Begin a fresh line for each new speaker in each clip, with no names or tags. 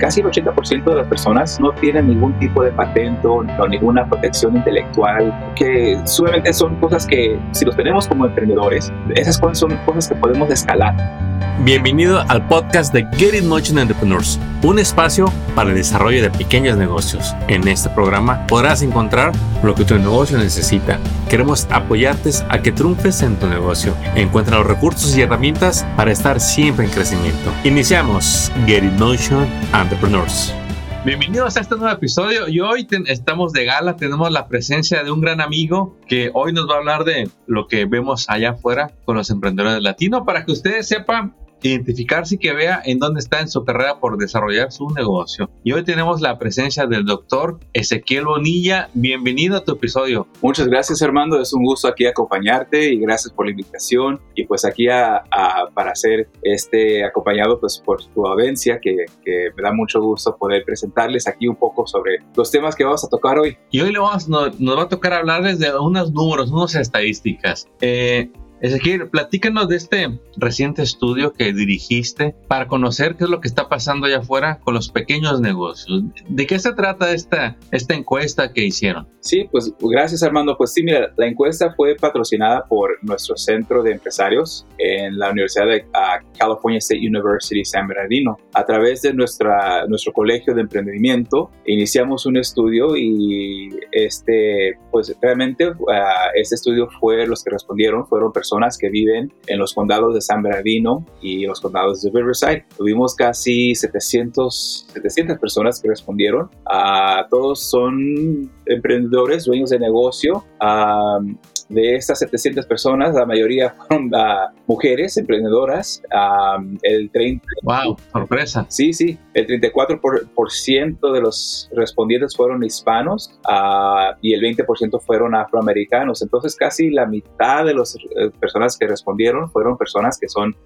casi el 80% de las personas no tienen ningún tipo de patente o ninguna protección intelectual, que suavemente son cosas que si los tenemos como emprendedores, esas cosas son cosas que podemos escalar.
Bienvenido al podcast de Get It Motion Entrepreneurs, un espacio para el desarrollo de pequeños negocios. En este programa podrás encontrar lo que tu negocio necesita. Queremos apoyarte a que triunfes en tu negocio. Encuentra los recursos y herramientas para estar siempre en crecimiento. Iniciamos Get It Motion Entrepreneurs. Bienvenidos a este nuevo episodio y hoy estamos de gala, tenemos la presencia de un gran amigo que hoy nos va a hablar de lo que vemos allá afuera con los emprendedores latinos para que ustedes sepan identificarse y que vea en dónde está en su carrera por desarrollar su negocio. Y hoy tenemos la presencia del doctor Ezequiel Bonilla. Bienvenido a tu episodio.
Muchas gracias, Armando. Es un gusto aquí acompañarte y gracias por la invitación. Y pues aquí a, para ser este acompañado pues por tu audiencia, que, que, me da mucho gusto poder presentarles aquí un poco sobre los temas que vamos a tocar hoy.
Y hoy le vamos, nos, nos va a tocar hablarles de unos números, unas estadísticas. Eh, Ezequiel, platícanos de este reciente estudio que dirigiste para conocer qué es lo que está pasando allá afuera con los pequeños negocios. ¿De qué se trata esta, esta encuesta que hicieron?
Sí, pues gracias Armando. Pues sí, mira, la encuesta fue patrocinada por nuestro centro de empresarios en la Universidad de California State University San Bernardino. A través de nuestra, nuestro colegio de emprendimiento iniciamos un estudio y este, pues realmente este estudio fue los que respondieron, fueron personas personas que viven en los condados de San Bernardino y los condados de Riverside. Tuvimos casi 700, 700 personas que respondieron. a todos son emprendedores, dueños de negocio. De estas 700 personas, la mayoría fueron uh, mujeres emprendedoras. el 30.
¡Wow! Sorpresa.
Sí, sí. El 34% de los respondientes fueron hispanos uh, y el 20% fueron afroamericanos. Entonces, casi la mitad de las eh, personas que respondieron fueron personas que son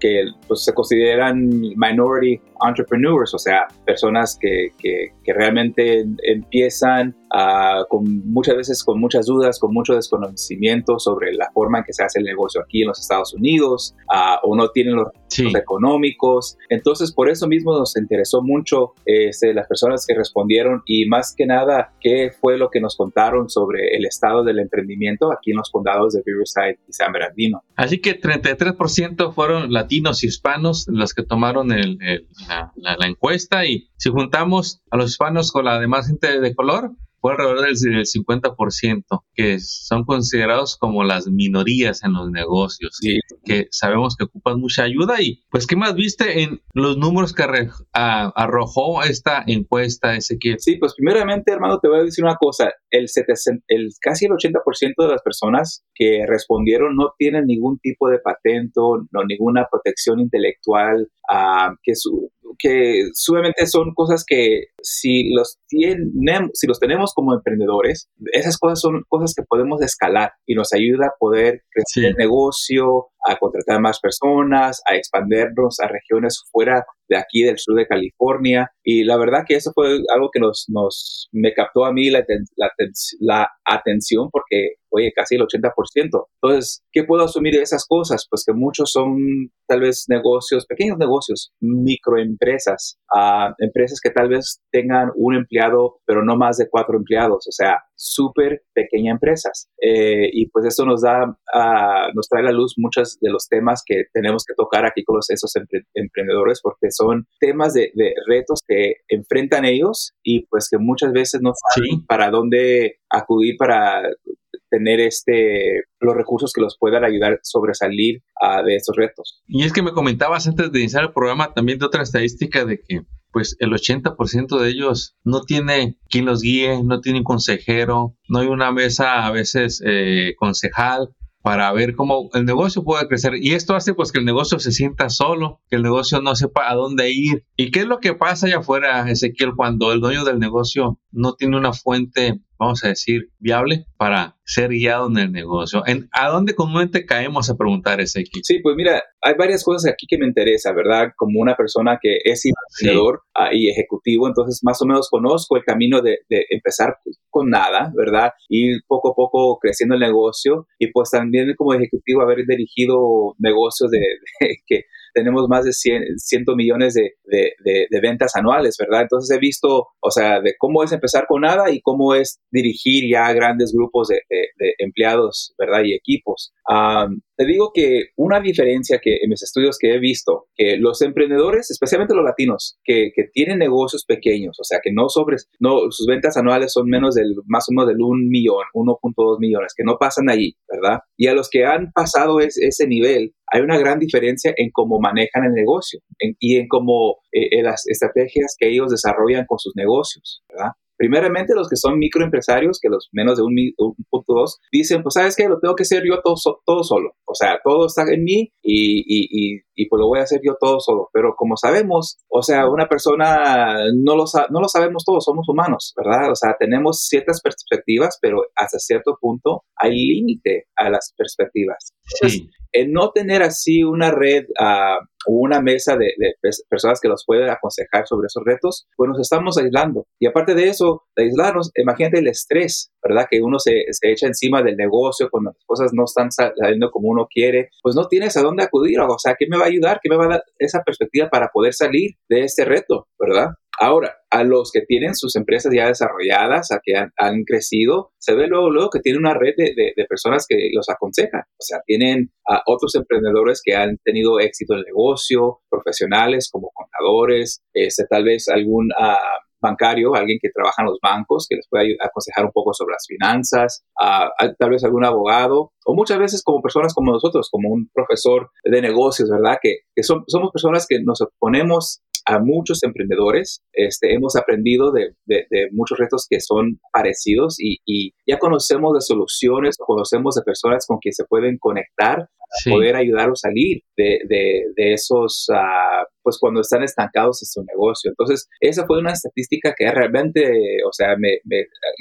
que pues, se consideran minority entrepreneurs, o sea, personas que, que, que realmente empiezan uh, con muchas veces con muchas dudas, con mucho desconocimiento sobre la forma en que se hace el negocio aquí en los Estados Unidos, uh, o no tienen los recursos económicos. Entonces, por eso mismo nos interesó mucho este, las personas que respondieron y más que nada, qué fue lo que nos contaron sobre el estado del emprendimiento aquí en los condados de Riverside y San Bernardino.
Así que 33% fueron latinos y hispanos los que tomaron el, la, la, encuesta y si juntamos a los hispanos con la demás gente de color, fue alrededor del, 50%, que son considerados como las minorías en los negocios, que sabemos que ocupan mucha ayuda. Y pues, ¿qué más viste en los números que arrojó esta encuesta, Ezequiel?
Sí, pues primeramente, hermano, te voy a decir una cosa. El, el casi el 80% de las personas que respondieron no tienen ningún tipo de patente, no ninguna protección intelectual, uh, que su, que sumamente son cosas que si los, tienen, si los tenemos como emprendedores, esas cosas son cosas que podemos escalar y nos ayuda a poder crecer el negocio, a contratar más personas, a expandernos a regiones fuera de aquí del sur de California. Y la verdad que eso fue algo que nos, nos me captó a mí la, la, la atención porque, oye, casi el 80%. Entonces, ¿qué puedo asumir de esas cosas? Pues que muchos son tal vez negocios, pequeños negocios, microempresas, uh, empresas que tal vez tengan un empleado, pero no más de cuatro empleados. O sea, súper pequeñas empresas. Eh, y pues eso nos da, uh, nos trae a la luz muchos de los temas que tenemos que tocar aquí con los, esos emprendedores porque son temas de, de, retos que enfrentan ellos y pues que muchas veces no saben para dónde acudir para tener este los recursos que los puedan ayudar a sobresalir uh, de estos retos.
Y es que me comentabas antes de iniciar el programa también de otra estadística de que pues el 80% de ellos no tiene quien los guíe, no tiene un consejero, no hay una mesa a veces eh, concejal para ver cómo el negocio puede crecer. Y esto hace pues que el negocio se sienta solo, que el negocio no sepa a dónde ir. ¿Y qué es lo que pasa allá afuera, Ezequiel, cuando el dueño del negocio no tiene una fuente vamos a decir, viable para ser guiado en el negocio. ¿En, ¿A dónde comúnmente caemos a preguntar ese equipo?
Sí, pues mira, hay varias cosas aquí que me interesa, ¿verdad? Como una persona que es emprendedor ah, y ejecutivo, entonces más o menos conozco el camino de, empezar con nada, ¿verdad? Ir poco a poco creciendo el negocio y pues también como ejecutivo haber dirigido negocios de, que tenemos más de 100, millones de, ventas anuales, ¿verdad? Entonces he visto, o sea, de cómo es empezar con nada y cómo es dirigir ya grandes grupos de, empleados, ¿verdad? Y equipos. Te digo que una diferencia que en mis estudios que he visto, que los emprendedores, especialmente los latinos, que, tienen negocios pequeños, o sea, que no sobres, no, sus ventas anuales son menos del, más o menos del 1 millón, 1.2 millones, que no pasan ahí, ¿verdad? Y a los que han pasado ese nivel, hay una gran diferencia en cómo manejan el negocio y en cómo eh, las estrategias que ellos desarrollan con sus negocios, ¿verdad? Primeramente, los que son microempresarios, que los menos de un, punto dos, dicen, pues, ¿sabes qué? Lo tengo que hacer yo todo, todo solo. O sea, todo está en mí y, y, y, pues lo voy a hacer yo todo solo. Pero como sabemos, o sea, una persona no lo, no lo sabemos todos, somos humanos, ¿verdad? O sea, tenemos ciertas perspectivas, pero hasta cierto punto hay límite a las perspectivas. Sí. El no tener así una red uh, una mesa de, personas que nos pueden aconsejar sobre esos retos, pues nos estamos aislando. Y aparte de eso, de aislarnos, imagínate el estrés, ¿verdad? Que uno se, se, echa encima del negocio cuando las cosas no están saliendo como uno quiere, pues no tienes a dónde acudir. O sea, ¿qué me va a ayudar? ¿Qué me va a dar esa perspectiva para poder salir de este reto, ¿verdad? Ahora, a los que tienen sus empresas ya desarrolladas, a que han, crecido, se ve luego, luego que tienen una red de, personas que los aconsejan. O sea, tienen a otros emprendedores que han tenido éxito en el negocio, profesionales como contadores, este, tal vez algún ah, bancario, alguien que trabaja en los bancos, que les puede aconsejar un poco sobre las finanzas, tal vez algún abogado, o muchas veces como personas como nosotros, como un profesor de negocios, ¿verdad? Que, somos personas que nos oponemos a muchos emprendedores. Este, hemos aprendido de, muchos retos que son parecidos y, ya conocemos de soluciones, conocemos de personas con quien se pueden conectar poder ayudarlos a salir de, esos, uh, pues cuando están estancados en su negocio. Entonces, esa fue una estadística que realmente, o sea, me,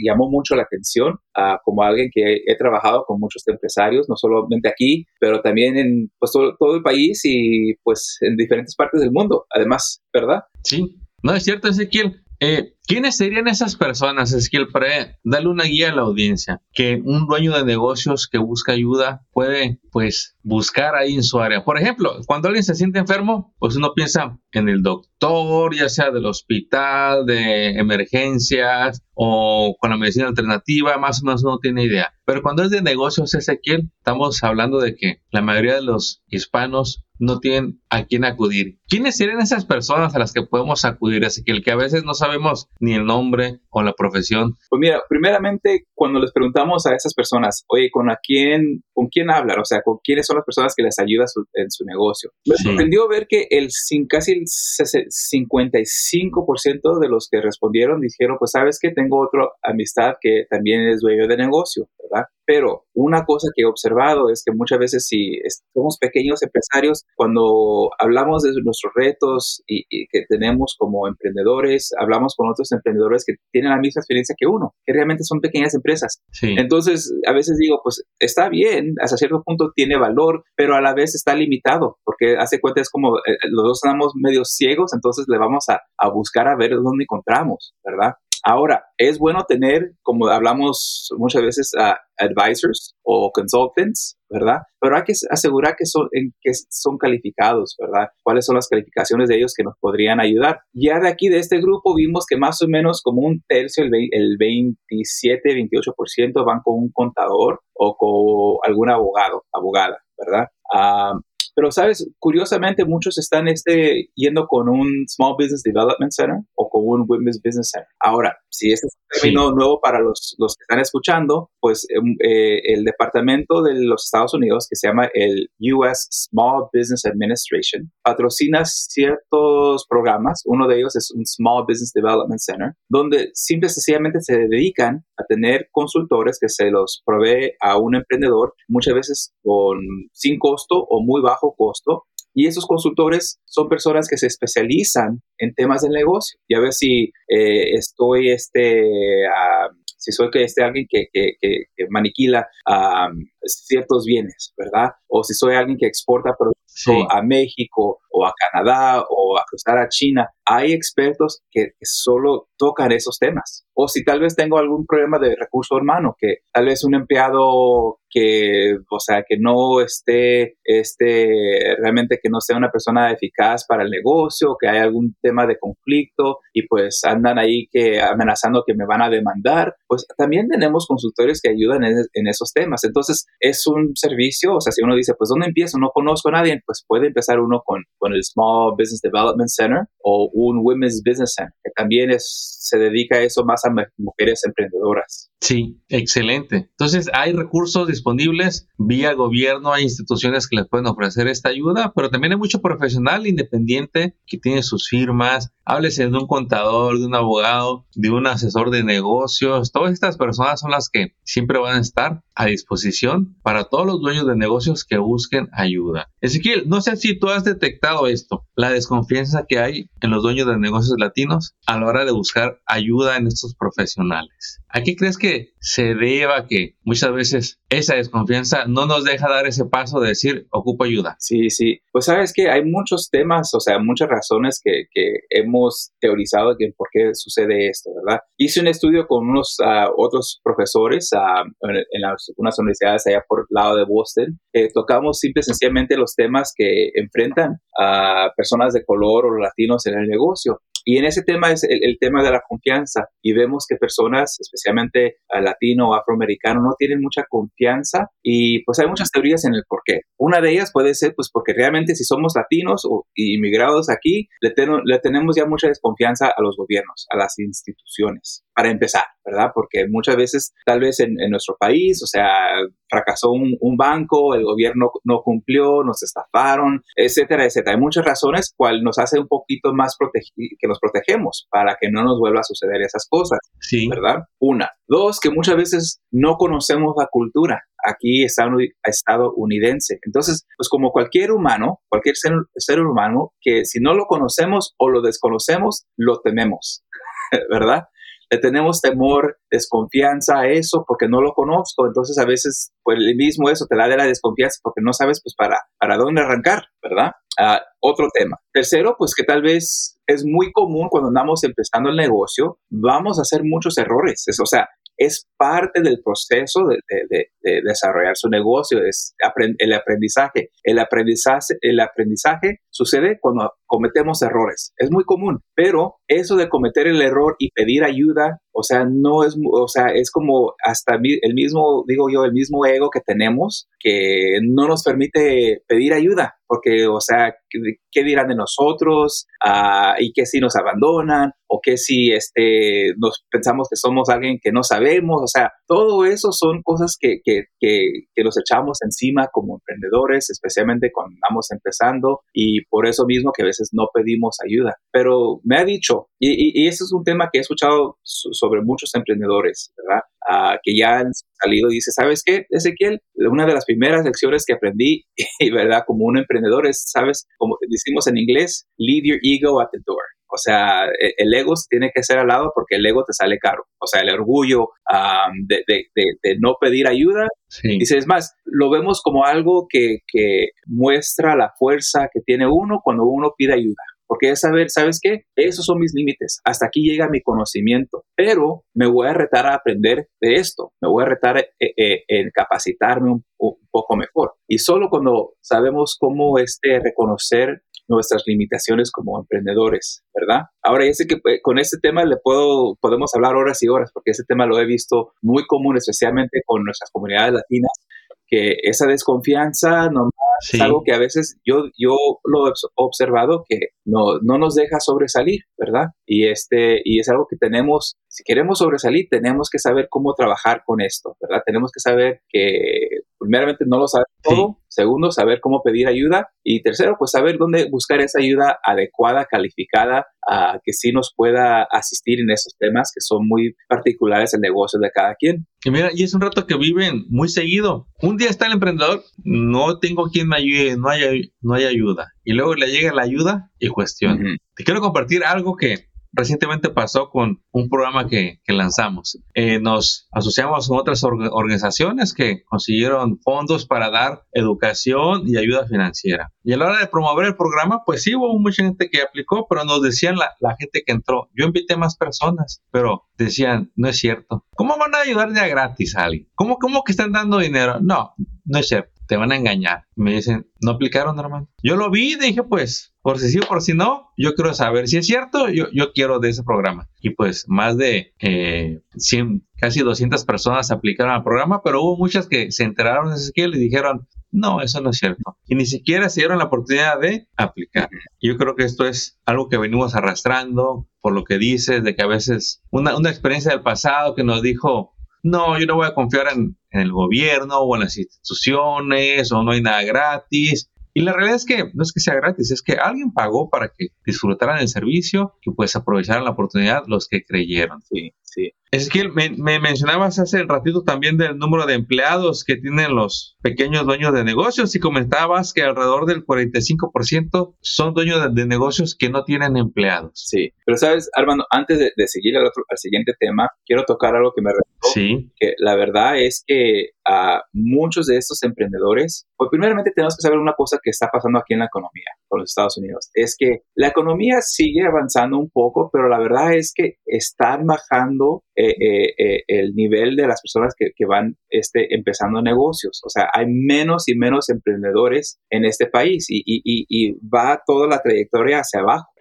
llamó mucho la atención uh, como alguien que he, trabajado con muchos empresarios, no solamente aquí, pero también en pues, todo, todo el país y pues en diferentes partes del mundo, además, ¿verdad?
Sí, no es cierto, Ezequiel. Eh, ¿Quiénes serían esas personas, Ezequiel, para darle una guía a la audiencia? Que un dueño de negocios que busca ayuda puede, pues, buscar ahí en su área. Por ejemplo, cuando alguien se siente enfermo, pues uno piensa en el doctor, ya sea del hospital, de emergencias o con la medicina alternativa, más o menos no tiene idea. Pero cuando es de negocios, Ezequiel, estamos hablando de que la mayoría de los hispanos no tienen a quién acudir. ¿Quiénes serían esas personas a las que podemos acudir, Ezequiel? Que a veces no sabemos ni el nombre o la profesión?
Pues mira, primeramente cuando les preguntamos a esas personas, oye, ¿con a quién, con quién hablan? O sea, ¿con quiénes son las personas que les ayudan en su negocio? Me sorprendió ver que el casi el 55% de los que respondieron dijeron, pues sabes que tengo otra amistad que también es dueño de negocio, ¿verdad? Pero una cosa que he observado es que muchas veces si somos pequeños empresarios, cuando hablamos de nuestros retos y, que tenemos como emprendedores, hablamos con otros emprendedores que tienen la misma experiencia que uno, que realmente son pequeñas empresas. Entonces, a veces digo, pues está bien, hasta cierto punto tiene valor, pero a la vez está limitado, porque hace cuenta es como eh, los dos estamos medio ciegos, entonces le vamos a, a buscar a ver dónde encontramos, ¿verdad? Ahora, es bueno tener, como hablamos muchas veces, a advisors o consultants, ¿verdad? Pero hay que asegurar que son, que son calificados, ¿verdad? ¿Cuáles son las calificaciones de ellos que nos podrían ayudar? Ya de aquí, de este grupo, vimos que más o menos como un tercio, el, el 27, 28% van con un contador o con algún abogado, abogada, ¿verdad? Ah, pero, ¿sabes? Curiosamente, muchos están este, yendo con un Small Business Development Center o con un Women's Business Center. Ahora, si este es un término nuevo para los, los, que están escuchando, pues em, eh, el departamento de los Estados Unidos, que se llama el US Small Business Administration, patrocina ciertos programas. Uno de ellos es un Small Business Development Center, donde simple y sencillamente se dedican a tener consultores que se los provee a un emprendedor, muchas veces con, sin costo o muy bajo costo. Y esos consultores son personas que se especializan en temas del negocio. Y a ver si eh, estoy, este, si soy que este alguien que, que, maniquila ciertos bienes, ¿verdad? O si soy alguien que exporta productos a México o a Canadá o a cruzar a China. Hay expertos que, solo tocan esos temas. O si tal vez tengo algún problema de recurso humano, que tal vez un empleado que, o sea, que no esté, este, realmente que no sea una persona eficaz para el negocio, que hay algún tema de conflicto y pues andan ahí que amenazando que me van a demandar, pues también tenemos consultores que ayudan en, esos temas. Entonces, es un servicio, o sea, si uno dice, pues, ¿dónde empiezo? No conozco a nadie, pues puede empezar uno con, con el Small Business Development Center o un Women's Business Center, que también es, se dedica a eso más a mujeres emprendedoras.
Sí, excelente. Entonces, hay recursos disponibles vía gobierno, hay instituciones que les pueden ofrecer esta ayuda, pero también hay mucho profesional independiente que tiene sus firmas. Háblese de un contador, de un abogado, de un asesor de negocios. Todas estas personas son las que siempre van a estar a disposición para todos los dueños de negocios que busquen ayuda. Ezequiel, no sé si tú has detectado esto, la desconfianza que hay en los dueños de negocios latinos a la hora de buscar ayuda en estos profesionales. ¿A qué crees que se deba que muchas veces esa desconfianza no nos deja dar ese paso de decir, ocupo ayuda?
Sí, sí. Pues sabes que hay muchos temas, o sea, muchas razones que, que hemos teorizado de por qué sucede esto, ¿verdad? Hice un estudio con unos uh, otros profesores uh, en, en las, unas universidades allá por el lado de Boston. Eh, tocamos simple y sencillamente los temas que enfrentan a personas de color o latinos en el negocio. Y en ese tema es el, tema de la confianza. Y vemos que personas, especialmente latino o afroamericano, no tienen mucha confianza. Y pues hay muchas teorías en el por qué. Una de ellas puede ser pues porque realmente si somos latinos o inmigrados aquí, le, le tenemos ya mucha desconfianza a los gobiernos, a las instituciones, para empezar, ¿verdad? Porque muchas veces, tal vez en, nuestro país, o sea, fracasó un, un, banco, el gobierno no cumplió, nos estafaron, etcétera, etcétera. Hay muchas razones cual nos hace un poquito más que nos protegemos para que no nos vuelva a suceder esas cosas, sí. ¿verdad? Una. Dos, que muchas veces no conocemos la cultura aquí estadounidense. Entonces, pues como cualquier humano, cualquier ser, ser humano, que si no lo conocemos o lo desconocemos, lo tememos, ¿verdad? Le tenemos temor, desconfianza a eso porque no lo conozco. Entonces a veces, pues el mismo eso te da de la desconfianza porque no sabes pues para, para dónde arrancar, ¿verdad? Ah, otro tema. Tercero, pues que tal vez es muy común cuando andamos empezando el negocio, vamos a hacer muchos errores. Es, o sea, es parte del proceso de, desarrollar su negocio, es el aprendizaje. El aprendizaje, el aprendizaje sucede cuando cometemos errores. Es muy común, pero eso de cometer el error y pedir ayuda, o sea, no es, o sea, es como hasta el mismo, digo yo, el mismo ego que tenemos que no nos permite pedir ayuda, porque, o sea, ¿qué, dirán de nosotros? Ah, ¿Y qué si nos abandonan? ¿O qué si este, nos pensamos que somos alguien que no sabemos? O sea, todo eso son cosas que, que, que, que nos echamos encima como emprendedores, especialmente cuando estamos empezando, y por eso mismo que a veces no pedimos ayuda. Pero me ha dicho, y, y, es un tema que he escuchado sobre muchos emprendedores, ¿verdad? Ah, que ya han salido y dice, ¿sabes qué, Ezequiel? Una de las primeras lecciones que aprendí, y verdad, como un emprendedor es, ¿sabes? Como decimos en inglés, leave your ego at the door. O sea, e, el ego tiene que ser al lado porque el ego te sale caro. O sea, el orgullo de, de, de, no pedir ayuda. Sí. Dice, es más, lo vemos como algo que, que muestra la fuerza que tiene uno cuando uno pide ayuda porque es saber, ¿sabes qué? Esos son mis límites, hasta aquí llega mi conocimiento, pero me voy a retar a aprender de esto, me voy a retar eh, eh, en capacitarme un, poco mejor. Y solo cuando sabemos cómo este, reconocer nuestras limitaciones como emprendedores, ¿verdad? Ahora, ya sé que eh, con este tema le puedo, podemos hablar horas y horas, porque ese tema lo he visto muy común, especialmente con nuestras comunidades latinas, que esa desconfianza no es algo que a veces yo, yo lo he observado que no, no nos deja sobresalir, ¿verdad? Y, este, y es algo que tenemos, si queremos sobresalir, tenemos que saber cómo trabajar con esto, ¿verdad? Tenemos que saber que primeramente no lo sabemos todo, segundo, saber cómo pedir ayuda y tercero, pues saber dónde buscar esa ayuda adecuada, calificada, que sí nos pueda asistir en esos temas que son muy particulares el negocio de cada quien.
Y mira, y es un rato que viven muy seguido. Un día está el emprendedor, no tengo quien me ayude, no hay, no hay ayuda. Y luego le llega la ayuda y cuestión. Te quiero compartir algo que recientemente pasó con un programa que, que lanzamos. Eh, nos asociamos con otras organizaciones que consiguieron fondos para dar educación y ayuda financiera. Y a la hora de promover el programa, pues sí hubo mucha gente que aplicó, pero nos decían la, la gente que entró, yo invité más personas, pero decían, no es cierto. ¿Cómo van a ayudar de gratis a alguien? ¿Cómo, ¿Cómo que están dando dinero? No, no es cierto te van a engañar. Me dicen, no aplicaron, hermano. Yo lo vi y dije, pues, por si sí o por si no, yo quiero saber si es cierto, yo, yo quiero de ese programa. Y pues más de eh, 100, casi 200 personas aplicaron al programa, pero hubo muchas que se enteraron de ese skill y dijeron, no, eso no es cierto. Y ni siquiera se dieron la oportunidad de aplicar. Yo creo que esto es algo que venimos arrastrando por lo que dices, de que a veces una, una experiencia del pasado que nos dijo, no, yo no voy a confiar en, el gobierno o en las instituciones o no hay nada gratis. Y la realidad es que no es que sea gratis, es que alguien pagó para que disfrutaran el servicio y pues aprovecharan la oportunidad los que creyeron.
Sí, sí.
Es que me, mencionabas hace un ratito también del número de empleados que tienen los pequeños dueños de negocios y comentabas que alrededor del 45% son dueños de, negocios que no tienen empleados.
Sí, pero sabes, Armando, antes de, seguir al, otro, al siguiente tema, quiero tocar algo que me.
Sí.
Que la verdad es que a muchos de estos emprendedores, pues primeramente tenemos que saber una cosa que está pasando aquí en la economía con los Estados Unidos. Es que la economía sigue avanzando un poco, pero la verdad es que están bajando eh, eh, eh, el nivel de las personas que, que, van este, empezando negocios. O sea, hay menos y menos emprendedores en este país y, y, y va toda la trayectoria hacia abajo.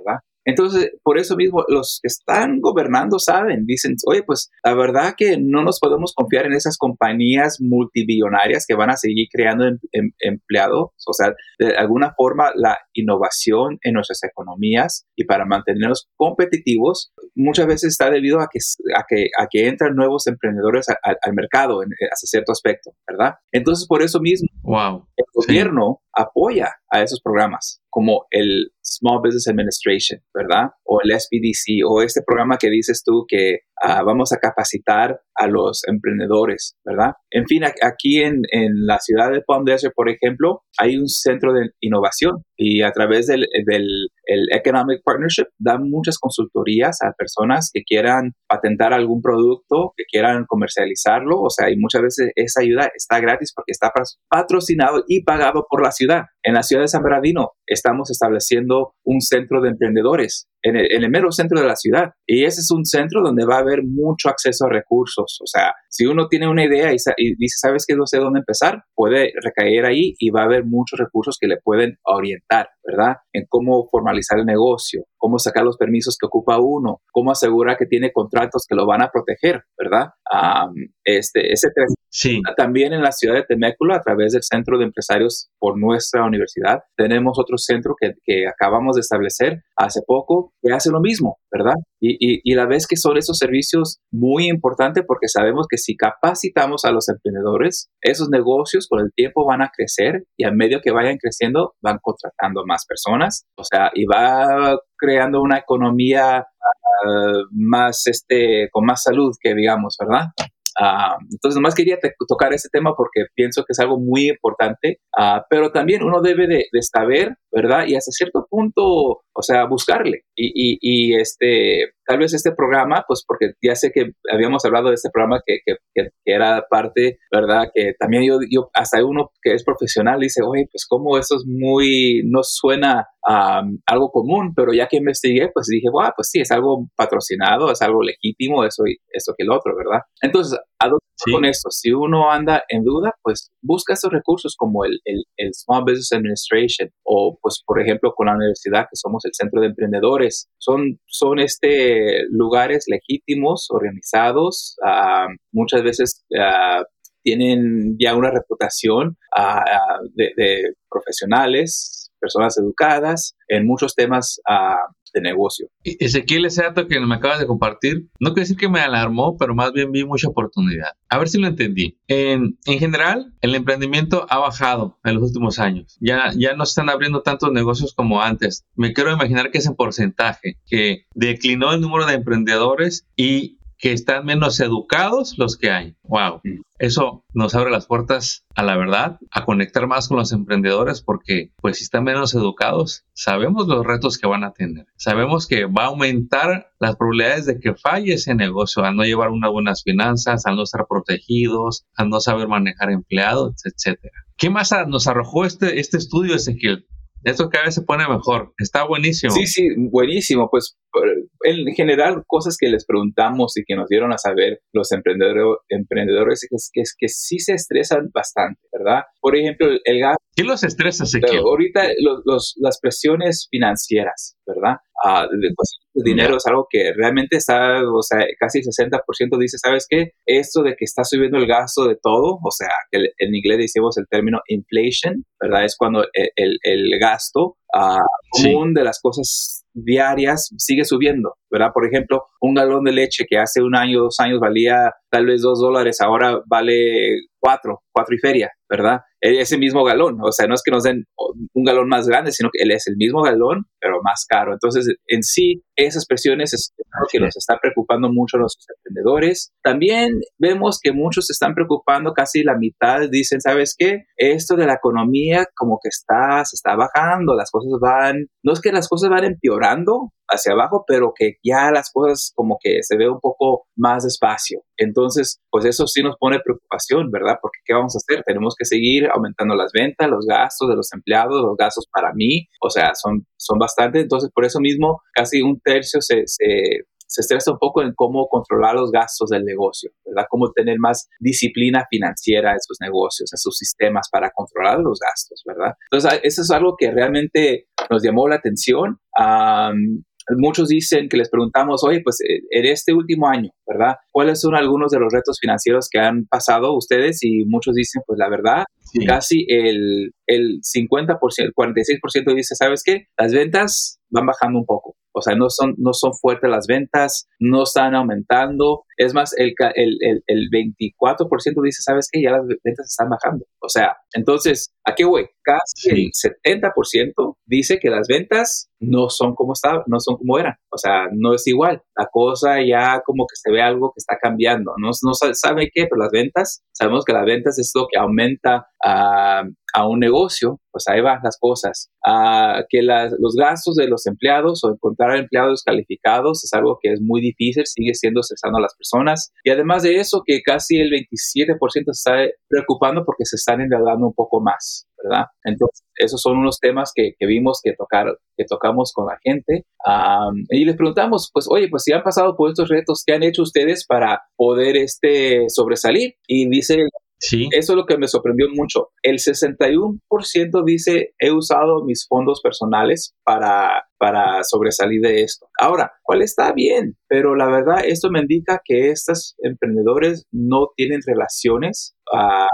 Entonces, por eso mismo, los que están gobernando saben, dicen, oye, pues la verdad que no nos podemos confiar en esas compañías multibillonarias que van a seguir creando em, em, empleados. O sea, de alguna forma, la innovación en nuestras economías y para mantenernos competitivos muchas veces está debido a que, a que, a que entran nuevos emprendedores al mercado en, hasta cierto aspecto, ¿verdad? Entonces, por eso mismo,
wow.
el gobierno apoya a esos programas como el Small Business Administration, ¿verdad? O el SBDC, o este programa que dices tú que vamos a capacitar a los emprendedores, ¿verdad? En fin, aquí en, en, la ciudad de Palm Desert, por ejemplo, hay un centro de innovación y a través del, del el Economic Partnership dan muchas consultorías a personas que quieran patentar algún producto, que quieran comercializarlo, o sea, y muchas veces esa ayuda está gratis porque está patrocinado y pagado por la ciudad. En la ciudad de San Bernardino estamos estableciendo un centro de emprendedores en el, mero centro de la ciudad. Y ese es un centro donde va a haber mucho acceso a recursos. O sea, si uno tiene una idea y, dice, ¿sabes qué? No sé dónde empezar, puede recaer ahí y va a haber muchos recursos que le pueden orientar, ¿verdad? En cómo formalizar el negocio, cómo sacar los permisos que ocupa uno, cómo asegurar que tiene contratos que lo van a proteger, ¿verdad? este, ese
sí.
También en la ciudad de Temécula, a través del Centro de Empresarios por nuestra universidad, tenemos otro centro que, acabamos de establecer hace poco que hace lo mismo, ¿verdad? Y, la vez que son esos servicios muy importantes porque sabemos que si capacitamos a los emprendedores, esos negocios con el tiempo van a crecer y a medio que vayan creciendo van contratando más personas, o sea, y va creando una economía ah, más, este, con más salud que digamos, ¿verdad? Uh, entonces, nomás quería tocar ese tema porque pienso que es algo muy importante, uh, pero también uno debe de, de, saber, ¿verdad? Y hasta cierto punto, o sea, buscarle. Y, y, y, este, tal vez este programa, pues porque ya sé que habíamos hablado de este programa que, que, que era parte, ¿verdad? Que también yo, yo, hasta uno que es profesional dice, oye, pues como eso es muy, no suena um, algo común, pero ya que investigué, pues dije, wow, pues sí, es algo patrocinado, es algo legítimo, eso y esto que el otro, ¿verdad? Entonces, ¿a dónde con esto? Si uno anda en duda, pues busca esos recursos como el, el, el, Small Business Administration o, pues, por ejemplo, con la universidad, que somos el Centro de Emprendedores. Son, son este, lugares legítimos, organizados, uh, muchas veces uh, tienen ya una reputación uh, de, de profesionales personas educadas en muchos temas uh, de negocio.
Ezequiel, ese dato que me acabas de compartir, no quiero decir que me alarmó, pero más bien vi mucha oportunidad. A ver si lo entendí. En, en general, el emprendimiento ha bajado en los últimos años. Ya, ya no están abriendo tantos negocios como antes. Me quiero imaginar que es en porcentaje, que declinó el número de emprendedores y que están menos educados los que hay. Wow. Eso nos abre las puertas a la verdad, a conectar más con los emprendedores porque pues si están menos educados, sabemos los retos que van a tener. Sabemos que va a aumentar las probabilidades de que falle ese negocio al no llevar unas buenas finanzas, al no estar protegidos, al no saber manejar empleados, etcétera. ¿Qué más nos arrojó este, este estudio, Ezequiel? Esto cada vez se pone mejor. Está buenísimo.
Sí, sí, buenísimo. Pues en general, cosas que les preguntamos y que nos dieron a saber los emprendedores, emprendedores es que, es que sí se estresan bastante, ¿verdad? Por ejemplo, el, gas.
¿Qué los estresa,
Ahorita los, las presiones financieras, ¿verdad? Ah, pues, el dinero es algo que realmente está, o sea, casi el 60% dice, ¿sabes qué? Esto de que está subiendo el gasto de todo, o sea, que en inglés decimos el término inflation, ¿verdad? Es cuando el, el, gasto uh, común de las cosas diarias sigue subiendo, ¿verdad? Por ejemplo, un galón de leche que hace un año, dos años valía tal vez dos dólares, ahora vale cuatro, cuatro y feria, ¿verdad? E, ese mismo galón, o sea, no es que nos den un galón más grande, sino que él es el mismo galón, pero más caro. Entonces, en sí, esas presiones es algo que nos está preocupando mucho a los emprendedores. También vemos que muchos se están preocupando, casi la mitad dicen, ¿sabes qué? Esto de la economía como que está, se está bajando, las cosas van, no es que las cosas van empeorando, hacia abajo, pero que ya las cosas como que se ve un poco más despacio. Entonces, pues eso sí nos pone preocupación, ¿verdad? Porque ¿qué vamos a hacer? Tenemos que seguir aumentando las ventas, los gastos de los empleados, los gastos para mí, o sea, son, son bastante. Entonces, por eso mismo, casi un tercio se, se se estresa un poco en cómo controlar los gastos del negocio, ¿verdad? Cómo tener más disciplina financiera en sus negocios, en sus sistemas para controlar los gastos, ¿verdad? Entonces, eso es algo que realmente nos llamó la atención muchos dicen que les preguntamos, oye, pues eh, en este último año, ¿verdad? ¿Cuáles son algunos de los retos financieros que han pasado ustedes? Y muchos dicen, pues la verdad, casi el, el 50%, el 46% dice, ¿sabes qué? Las ventas van bajando un poco. O sea, no son, no son fuertes las ventas, no están aumentando. Es más, el, el, el, el 24% dice, ¿sabes qué? Ya las ventas están bajando. O sea, entonces, ¿a qué voy? Casi el 70% dice que las ventas no son como estaban, no son como eran. O sea, no es igual. La cosa ya como que se ve algo que está cambiando. No, no sabe qué, pero las ventas, sabemos que las ventas es lo que aumenta a, a un negocio, pues ahí van las cosas. a que las, los gastos de los empleados o encontrar empleados calificados es algo que es muy difícil, sigue siendo cesando a las personas. Y además de eso, que casi el 27% se está preocupando porque se están endeudando un poco más, ¿verdad? Entonces, esos son unos temas que, que vimos que, tocar, que tocamos con la gente. y les preguntamos, pues, oye, pues si han pasado por estos retos, ¿qué han hecho ustedes para poder este, sobresalir? Y dice Sí. Eso es lo que me sorprendió mucho. El 61% dice, he usado mis fondos personales para, para sobresalir de esto. Ahora, ¿cuál está bien? Pero la verdad, esto me indica que estos emprendedores no tienen relaciones a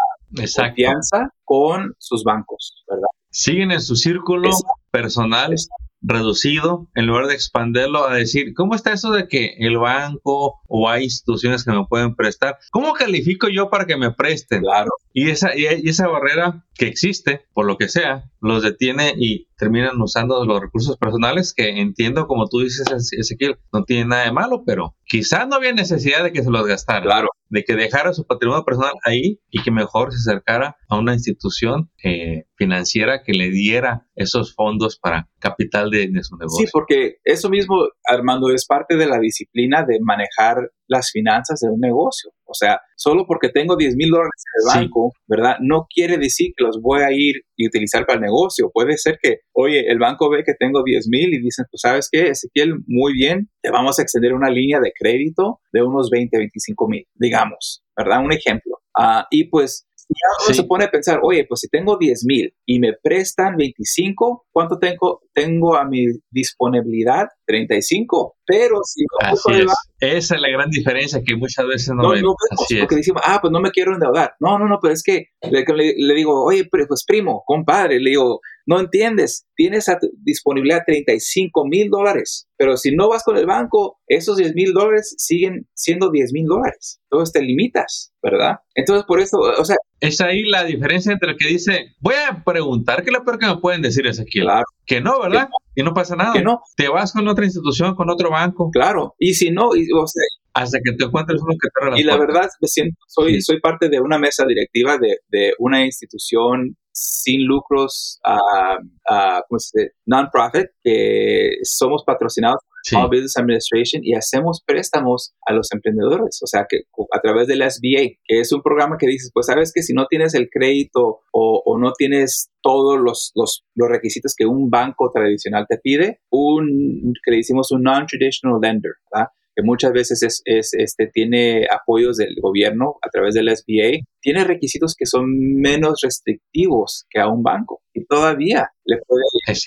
confianza con sus bancos, ¿verdad?
Siguen en su círculo personal reducido en lugar de expandirlo a decir, ¿cómo está eso de que el banco o hay instituciones que me pueden prestar? ¿Cómo califico yo para que me presten?
Claro.
Y esa, y esa barrera que existe, por lo que sea, los detiene y terminan usando los recursos personales que entiendo, como tú dices, Ezequiel, no tiene nada de malo, pero quizás no había necesidad de que se los gastara.
Claro.
De que dejara su patrimonio personal ahí y que mejor se acercara a una institución eh, financiera que le diera esos fondos para capital de, de su negocio.
Sí, porque eso mismo, Armando, es parte de la disciplina de manejar las finanzas de un negocio. O sea, solo porque tengo 10 mil dólares en el banco, ¿verdad? No quiere decir que los voy a ir y utilizar para el negocio. Puede ser que, oye, el banco ve que tengo 10 mil y dicen, pues sabes qué, Ezequiel, muy bien, te vamos a extender una línea de crédito de unos 20, 25 mil, digamos, ¿verdad? Un ejemplo. Ah, y pues y uno se pone a pensar, oye, pues si tengo 10 mil y me prestan 25, ¿cuánto tengo, tengo a mi disponibilidad? 35. Pero si
no Esa es la gran diferencia que muchas veces no, no
No porque decimos, ah, pues no me quiero endeudar. No, no, no, pero es que le, digo, oye, pues primo, compadre, le digo, no entiendes, tienes a disponibilidad 35 mil dólares, pero si no vas con el banco, esos 10 mil dólares siguen siendo 10 mil dólares. Entonces te limitas, ¿verdad? Entonces por eso, o sea...
Es ahí la diferencia entre el que dice, voy a preguntar, ¿qué es lo peor que me pueden decir es aquí? Claro. Que no, ¿verdad? y no pasa nada. Que no. Te vas con otra institución, con otro banco.
Claro. Y si no, y, o sea,
hasta que te encuentres uno que te
Y la verdad, me siento, soy, soy parte de una mesa directiva de, de una institución sin lucros, uh, uh, ¿cómo se dice? Non-profit, que somos patrocinados por Small Business Administration y hacemos préstamos a los emprendedores, o sea, que a través del SBA, que es un programa que dices, pues sabes que si no tienes el crédito o, o no tienes todos los, los, los, requisitos que un banco tradicional te pide, un, que le decimos un non-traditional lender, ¿verdad? Que muchas veces es, es, este, tiene apoyos del gobierno a través del SBA, tiene requisitos que son menos restrictivos que a un banco y todavía le puede,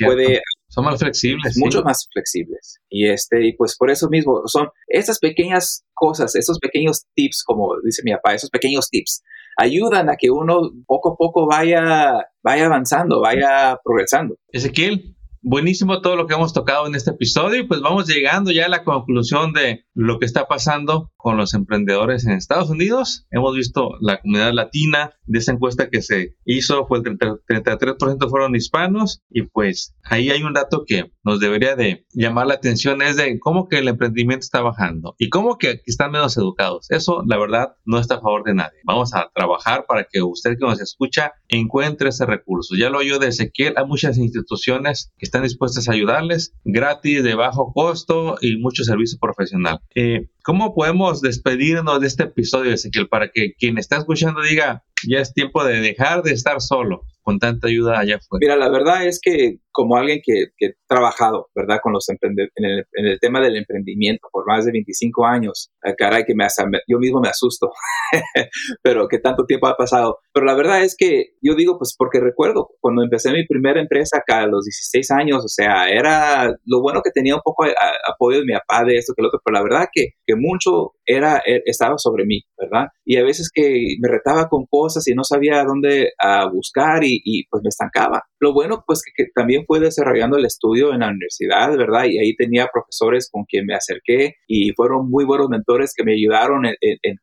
puede
son más flexibles.
Mucho más flexibles. Y, este, y pues por eso mismo son esas pequeñas cosas, esos pequeños tips, como dice mi papá, esos pequeños tips, ayudan a que uno poco a poco vaya, vaya avanzando, vaya progresando.
Ezequiel, buenísimo todo lo que hemos tocado en este episodio y pues vamos llegando ya a la conclusión de lo que está pasando con los emprendedores en Estados Unidos. Hemos visto la comunidad latina de esa encuesta que se hizo, fue el 33% fueron hispanos y pues ahí hay un dato que nos debería de llamar la atención es de cómo que el emprendimiento está bajando y cómo que están menos educados. Eso la verdad no está a favor de nadie. Vamos a trabajar para que usted que nos escucha encuentre ese recurso. Ya lo oyó de Ezequiel, hay muchas instituciones que están dispuestas a ayudarles, gratis, de bajo costo y mucho servicio profesional. Eh, ¿Cómo podemos despedirnos de este episodio, Ezequiel, para que quien está escuchando diga, ya es tiempo de dejar de estar solo? con tanta ayuda allá afuera?
Mira, la verdad es que como alguien que, que ha trabajado, ¿verdad? Con los en el, en el, tema del emprendimiento por más de 25 años, eh, caray, que me, yo mismo me asusto, pero que tanto tiempo ha pasado. Pero la verdad es que yo digo, pues porque recuerdo cuando empecé mi primera empresa acá a los 16 años, o sea, era lo bueno que tenía un poco de, apoyo de mi papá de esto que lo otro, pero la verdad que, que mucho era, e, estaba sobre mí, ¿verdad? Y a veces que me retaba con cosas y no sabía dónde buscar y y, pues me estancaba. Lo bueno pues que, también fue desarrollando el estudio en la universidad, ¿verdad? Y ahí tenía profesores con quien me acerqué y fueron muy buenos mentores que me ayudaron en, en,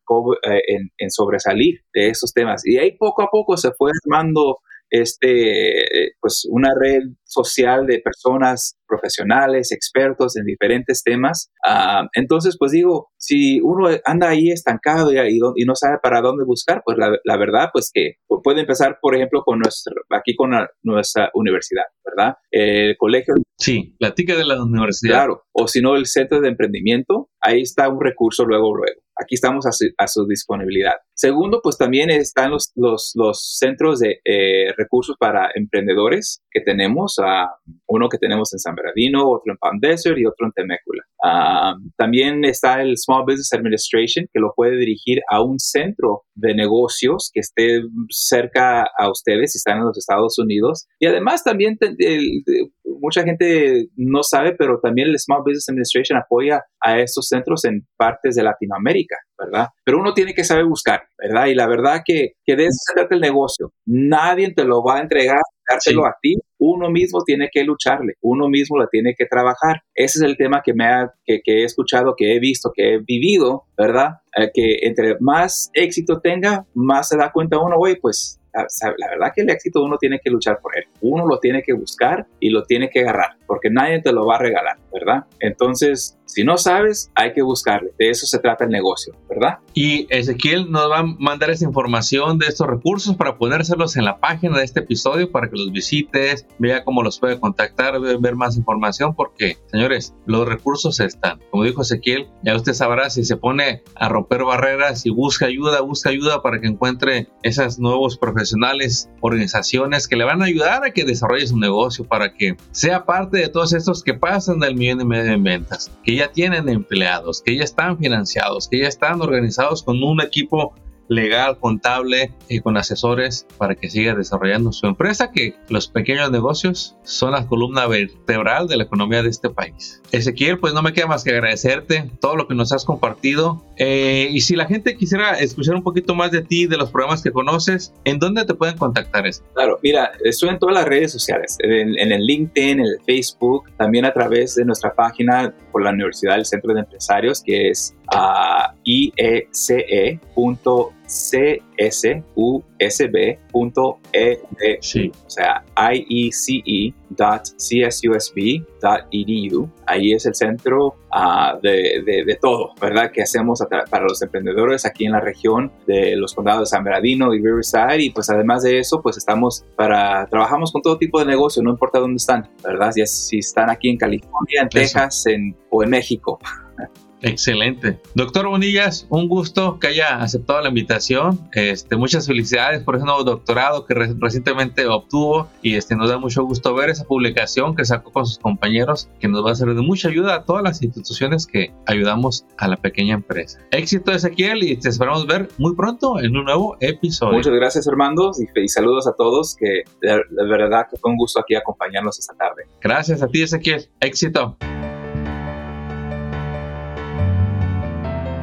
en, en sobresalir de esos temas. Y ahí poco a poco se fue armando este, pues una red social de personas profesionales, expertos en diferentes temas. Ah, entonces, pues digo, si uno anda ahí estancado y, y, no sabe para dónde buscar, pues la, la, verdad, pues que puede empezar, por ejemplo, con nuestro, aquí con nuestra universidad, ¿verdad? El colegio.
Sí, platica de la universidad.
Claro, o si no, el centro de emprendimiento, ahí está un recurso luego, luego. Aquí estamos a su, disponibilidad. Segundo, pues también están los, los, los centros de eh, recursos para emprendedores que tenemos, uno que tenemos en San Bernardino, otro en Palm Desert y otro en Temécula. Ah, también está el Small Business Administration, que lo puede dirigir a un centro de negocios que esté cerca a ustedes si están en los Estados Unidos. Y además también mucha gente no sabe, pero también el Small Business Administration apoya a estos centros en partes de Latinoamérica, ¿verdad? Pero uno tiene que saber buscar, ¿verdad? Y la verdad que, que de eso se trata el negocio. Nadie te lo va a entregar dárselo a ti, uno mismo tiene que lucharle, uno mismo la tiene que trabajar. Ese es el tema que me ha, que, he escuchado, que he visto, que he vivido, ¿verdad? Eh, que entre más éxito tenga, más se da cuenta uno, güey, pues la, verdad que el éxito uno tiene que luchar por él. Uno lo tiene que buscar y lo tiene que agarrar, porque nadie te lo va a regalar, ¿verdad? Entonces, si no sabes, hay que buscarle. De eso se trata el negocio, ¿verdad?
Y Ezequiel nos va a mandar esa información de estos recursos para ponérselos en la página de este episodio para que los visites, vea cómo los puede contactar, ver más información, porque, señores, los recursos están. Como dijo Ezequiel, ya usted sabrá si se pone a romper barreras y busca ayuda, busca ayuda para que encuentre esos nuevos profesionales, organizaciones que le van a ayudar a que desarrolle su negocio, para que sea parte de todos estos que pasan del millón y medio en ventas, que ya tienen empleados, que ya están financiados, que ya están organizados con un equipo legal, contable y con asesores para que siga desarrollando su empresa, que los pequeños negocios son la columna vertebral de la economía de este país. Ezequiel, pues no me queda más que agradecerte todo lo que nos has compartido. Eh, y si la gente quisiera escuchar un poquito más de ti, de los programas que conoces, ¿en dónde te pueden contactar?
Claro, mira, estoy en todas las redes sociales, en, el LinkedIn, en el Facebook, también a través de nuestra página por la Universidad del Centro de Empresarios, que es uh, iece.com csusb.edu, sí. o sea, IECE www.csusb.edu. Ahí es el centro uh, de, de, de, todo, ¿verdad? Que hacemos para los emprendedores aquí en la región de los condados de San Bernardino y Riverside. Y pues además de eso, pues estamos para, trabajamos con todo tipo de negocio, no importa dónde están, ¿verdad? Ya si están aquí en California, en Texas en, o en México.
Excelente. Doctor Bonillas, un gusto que haya aceptado la invitación. Este, muchas felicidades por ese nuevo doctorado que recientemente obtuvo y este, nos da mucho gusto ver esa publicación que sacó con sus compañeros que nos va a ser de mucha ayuda a todas las instituciones que ayudamos a la pequeña empresa. Éxito Ezequiel y te esperamos ver muy pronto en un nuevo episodio.
Muchas gracias hermanos y, saludos a todos que de, de verdad que fue un gusto aquí acompañarnos esta tarde.
Gracias a ti Ezequiel. Éxito.